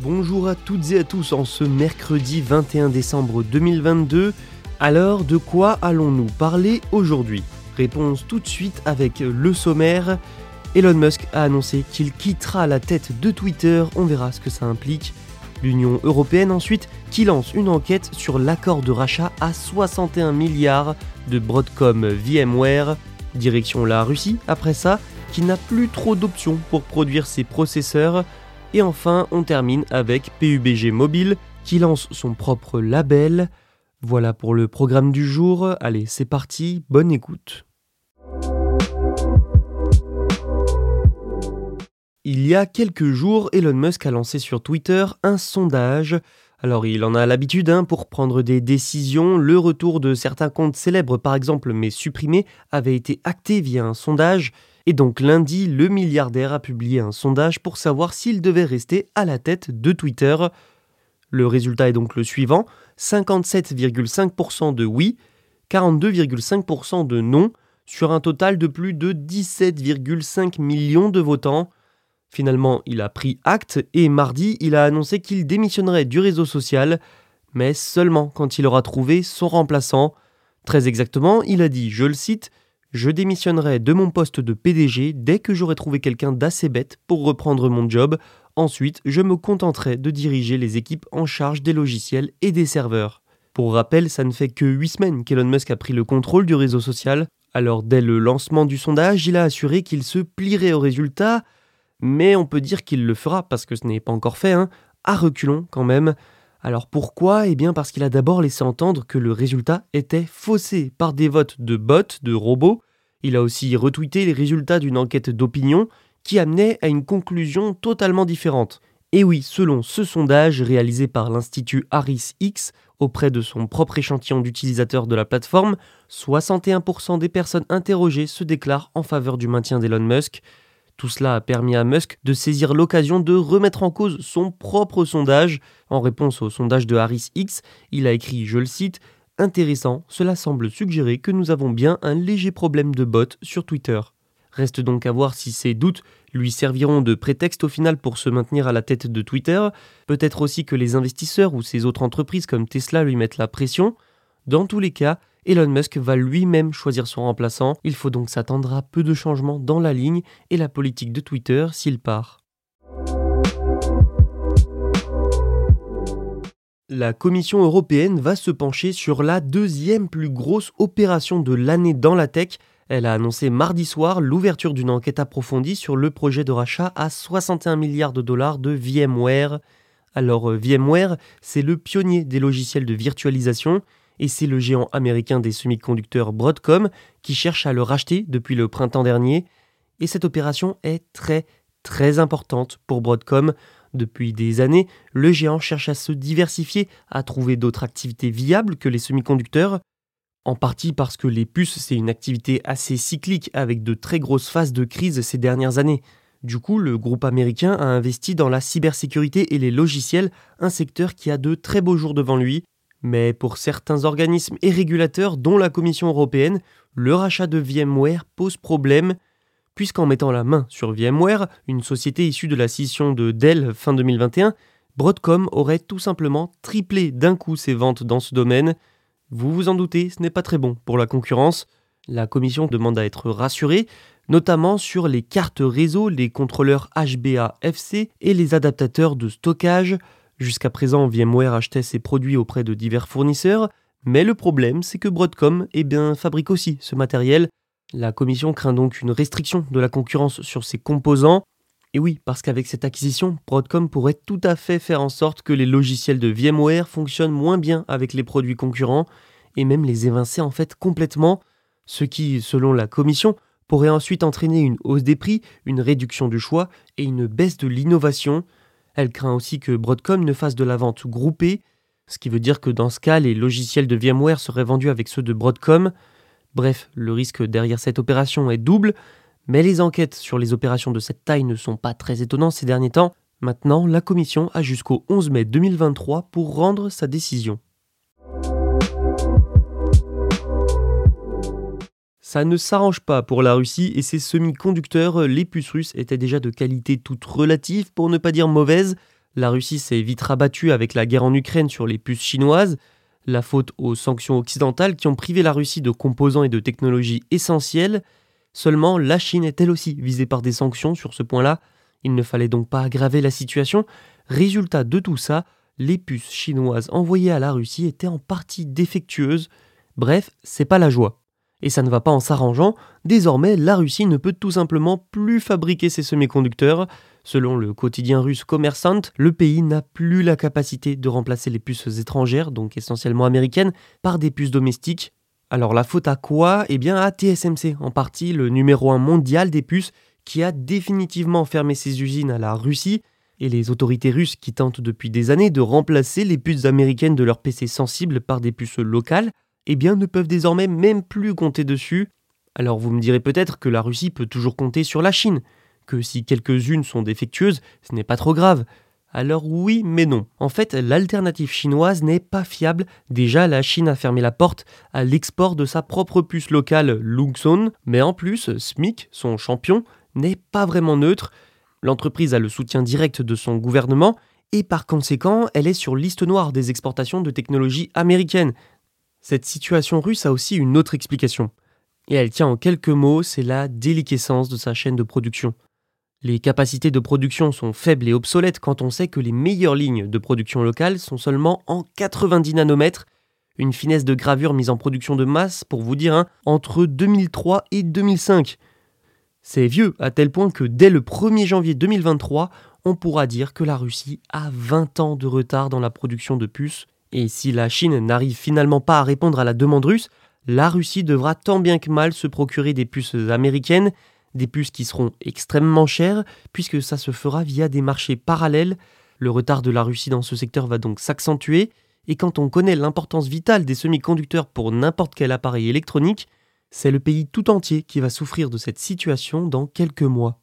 Bonjour à toutes et à tous en ce mercredi 21 décembre 2022. Alors, de quoi allons-nous parler aujourd'hui? Réponse tout de suite avec le sommaire. Elon Musk a annoncé qu'il quittera la tête de Twitter, on verra ce que ça implique. L'Union européenne ensuite qui lance une enquête sur l'accord de rachat à 61 milliards de Broadcom VMware. Direction la Russie après ça, qui n'a plus trop d'options pour produire ses processeurs. Et enfin, on termine avec PUBG Mobile qui lance son propre label. Voilà pour le programme du jour. Allez, c'est parti, bonne écoute. Il y a quelques jours, Elon Musk a lancé sur Twitter un sondage. Alors il en a l'habitude hein, pour prendre des décisions. Le retour de certains comptes célèbres par exemple mais supprimés avait été acté via un sondage. Et donc lundi, le milliardaire a publié un sondage pour savoir s'il devait rester à la tête de Twitter. Le résultat est donc le suivant 57,5% de oui, 42,5% de non, sur un total de plus de 17,5 millions de votants. Finalement, il a pris acte et mardi, il a annoncé qu'il démissionnerait du réseau social, mais seulement quand il aura trouvé son remplaçant. Très exactement, il a dit, je le cite, Je démissionnerai de mon poste de PDG dès que j'aurai trouvé quelqu'un d'assez bête pour reprendre mon job. Ensuite, je me contenterai de diriger les équipes en charge des logiciels et des serveurs. Pour rappel, ça ne fait que 8 semaines qu'Elon Musk a pris le contrôle du réseau social. Alors dès le lancement du sondage, il a assuré qu'il se plierait aux résultats, mais on peut dire qu'il le fera parce que ce n'est pas encore fait, hein, à reculons quand même. Alors pourquoi? Eh bien parce qu'il a d'abord laissé entendre que le résultat était faussé par des votes de bots, de robots. Il a aussi retweeté les résultats d'une enquête d'opinion qui amenait à une conclusion totalement différente. Et oui, selon ce sondage réalisé par l'Institut Harris X auprès de son propre échantillon d'utilisateurs de la plateforme, 61% des personnes interrogées se déclarent en faveur du maintien d'Elon Musk. Tout cela a permis à Musk de saisir l'occasion de remettre en cause son propre sondage. En réponse au sondage de Harris X, il a écrit, je le cite, Intéressant, cela semble suggérer que nous avons bien un léger problème de bot sur Twitter. Reste donc à voir si ces doutes lui serviront de prétexte au final pour se maintenir à la tête de Twitter, peut-être aussi que les investisseurs ou ces autres entreprises comme Tesla lui mettent la pression. Dans tous les cas, Elon Musk va lui-même choisir son remplaçant, il faut donc s'attendre à peu de changements dans la ligne et la politique de Twitter s'il part. La Commission européenne va se pencher sur la deuxième plus grosse opération de l'année dans la tech. Elle a annoncé mardi soir l'ouverture d'une enquête approfondie sur le projet de rachat à 61 milliards de dollars de VMware. Alors VMware, c'est le pionnier des logiciels de virtualisation et c'est le géant américain des semi-conducteurs Broadcom qui cherche à le racheter depuis le printemps dernier. Et cette opération est très très importante pour Broadcom. Depuis des années, le géant cherche à se diversifier, à trouver d'autres activités viables que les semi-conducteurs, en partie parce que les puces, c'est une activité assez cyclique avec de très grosses phases de crise ces dernières années. Du coup, le groupe américain a investi dans la cybersécurité et les logiciels, un secteur qui a de très beaux jours devant lui. Mais pour certains organismes et régulateurs, dont la Commission européenne, le rachat de VMware pose problème, puisqu'en mettant la main sur VMware, une société issue de la scission de Dell fin 2021, Broadcom aurait tout simplement triplé d'un coup ses ventes dans ce domaine. Vous vous en doutez, ce n'est pas très bon pour la concurrence. La commission demande à être rassurée. notamment sur les cartes réseau, les contrôleurs HBA-FC et les adaptateurs de stockage. Jusqu'à présent, VMware achetait ses produits auprès de divers fournisseurs, mais le problème, c'est que Broadcom eh bien, fabrique aussi ce matériel. La commission craint donc une restriction de la concurrence sur ses composants. Et oui, parce qu'avec cette acquisition, Broadcom pourrait tout à fait faire en sorte que les logiciels de VMware fonctionnent moins bien avec les produits concurrents et même les évincer en fait complètement, ce qui, selon la commission, pourrait ensuite entraîner une hausse des prix, une réduction du choix et une baisse de l'innovation. Elle craint aussi que Broadcom ne fasse de la vente groupée, ce qui veut dire que dans ce cas, les logiciels de VMware seraient vendus avec ceux de Broadcom. Bref, le risque derrière cette opération est double, mais les enquêtes sur les opérations de cette taille ne sont pas très étonnantes ces derniers temps. Maintenant, la commission a jusqu'au 11 mai 2023 pour rendre sa décision. Ça ne s'arrange pas pour la Russie et ses semi-conducteurs, les puces russes étaient déjà de qualité toute relative pour ne pas dire mauvaise. La Russie s'est vite rabattue avec la guerre en Ukraine sur les puces chinoises, la faute aux sanctions occidentales qui ont privé la Russie de composants et de technologies essentielles. Seulement, la Chine est elle aussi visée par des sanctions sur ce point-là. Il ne fallait donc pas aggraver la situation. Résultat de tout ça, les puces chinoises envoyées à la Russie étaient en partie défectueuses. Bref, c'est pas la joie. Et ça ne va pas en s'arrangeant, désormais la Russie ne peut tout simplement plus fabriquer ses semi-conducteurs. Selon le quotidien russe Commerçant, le pays n'a plus la capacité de remplacer les puces étrangères, donc essentiellement américaines, par des puces domestiques. Alors la faute à quoi? Eh bien à TSMC, en partie le numéro 1 mondial des puces, qui a définitivement fermé ses usines à la Russie, et les autorités russes qui tentent depuis des années de remplacer les puces américaines de leurs PC sensibles par des puces locales, eh bien ne peuvent désormais même plus compter dessus. Alors vous me direz peut-être que la Russie peut toujours compter sur la Chine, que si quelques-unes sont défectueuses, ce n'est pas trop grave. Alors oui, mais non. En fait, l'alternative chinoise n'est pas fiable. Déjà, la Chine a fermé la porte à l'export de sa propre puce locale Lungson, mais en plus, SMIC, son champion, n'est pas vraiment neutre. L'entreprise a le soutien direct de son gouvernement et par conséquent, elle est sur liste noire des exportations de technologies américaines. Cette situation russe a aussi une autre explication. Et elle tient en quelques mots, c'est la déliquescence de sa chaîne de production. Les capacités de production sont faibles et obsolètes quand on sait que les meilleures lignes de production locale sont seulement en 90 nanomètres, une finesse de gravure mise en production de masse, pour vous dire, hein, entre 2003 et 2005. C'est vieux, à tel point que dès le 1er janvier 2023, on pourra dire que la Russie a 20 ans de retard dans la production de puces et si la Chine n'arrive finalement pas à répondre à la demande russe, la Russie devra tant bien que mal se procurer des puces américaines, des puces qui seront extrêmement chères, puisque ça se fera via des marchés parallèles. Le retard de la Russie dans ce secteur va donc s'accentuer, et quand on connaît l'importance vitale des semi-conducteurs pour n'importe quel appareil électronique, c'est le pays tout entier qui va souffrir de cette situation dans quelques mois.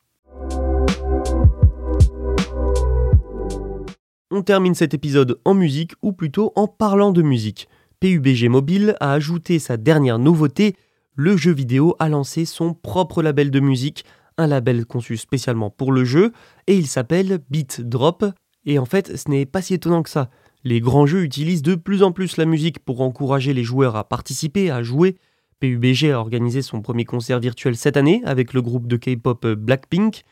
On termine cet épisode en musique, ou plutôt en parlant de musique. PUBG Mobile a ajouté sa dernière nouveauté, le jeu vidéo a lancé son propre label de musique, un label conçu spécialement pour le jeu, et il s'appelle Beat Drop. Et en fait, ce n'est pas si étonnant que ça. Les grands jeux utilisent de plus en plus la musique pour encourager les joueurs à participer, à jouer. PUBG a organisé son premier concert virtuel cette année avec le groupe de K-pop Blackpink.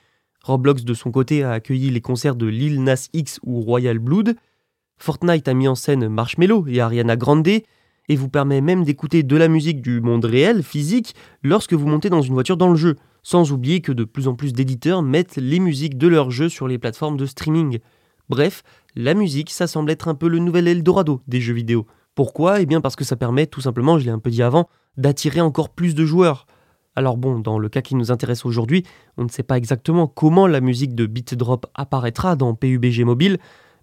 Roblox de son côté a accueilli les concerts de Lil Nas X ou Royal Blood. Fortnite a mis en scène Marshmello et Ariana Grande et vous permet même d'écouter de la musique du monde réel, physique, lorsque vous montez dans une voiture dans le jeu. Sans oublier que de plus en plus d'éditeurs mettent les musiques de leur jeu sur les plateformes de streaming. Bref, la musique, ça semble être un peu le nouvel Eldorado des jeux vidéo. Pourquoi? Eh bien parce que ça permet tout simplement, je l'ai un peu dit avant, d'attirer encore plus de joueurs. Alors bon, dans le cas qui nous intéresse aujourd'hui, on ne sait pas exactement comment la musique de Beat Drop apparaîtra dans PUBG Mobile,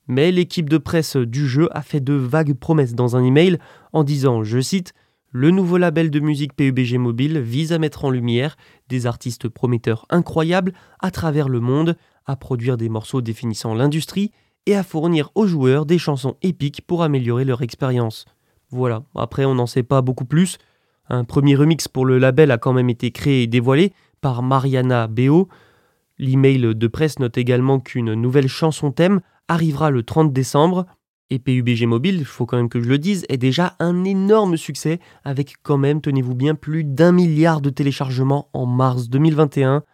mais l'équipe de presse du jeu a fait de vagues promesses dans un email en disant, je cite, le nouveau label de musique PUBG Mobile vise à mettre en lumière des artistes prometteurs incroyables à travers le monde, à produire des morceaux définissant l'industrie et à fournir aux joueurs des chansons épiques pour améliorer leur expérience. Voilà, après on n'en sait pas beaucoup plus, un premier remix pour le label a quand même été créé et dévoilé par Mariana Beo. L'email de presse note également qu'une nouvelle chanson thème arrivera le 30 décembre. Et PUBG Mobile, il faut quand même que je le dise, est déjà un énorme succès, avec quand même, tenez-vous bien, plus d'un milliard de téléchargements en mars 2021.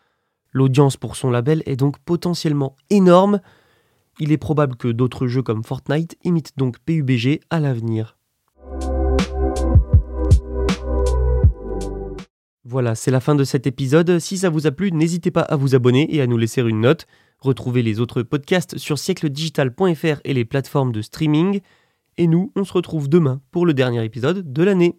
L'audience pour son label est donc potentiellement énorme. Il est probable que d'autres jeux comme Fortnite imitent donc PUBG à l'avenir. Voilà, c'est la fin de cet épisode. Si ça vous a plu, n'hésitez pas à vous abonner et à nous laisser une note. Retrouvez les autres podcasts sur siècledigital.fr et les plateformes de streaming. Et nous, on se retrouve demain pour le dernier épisode de l'année.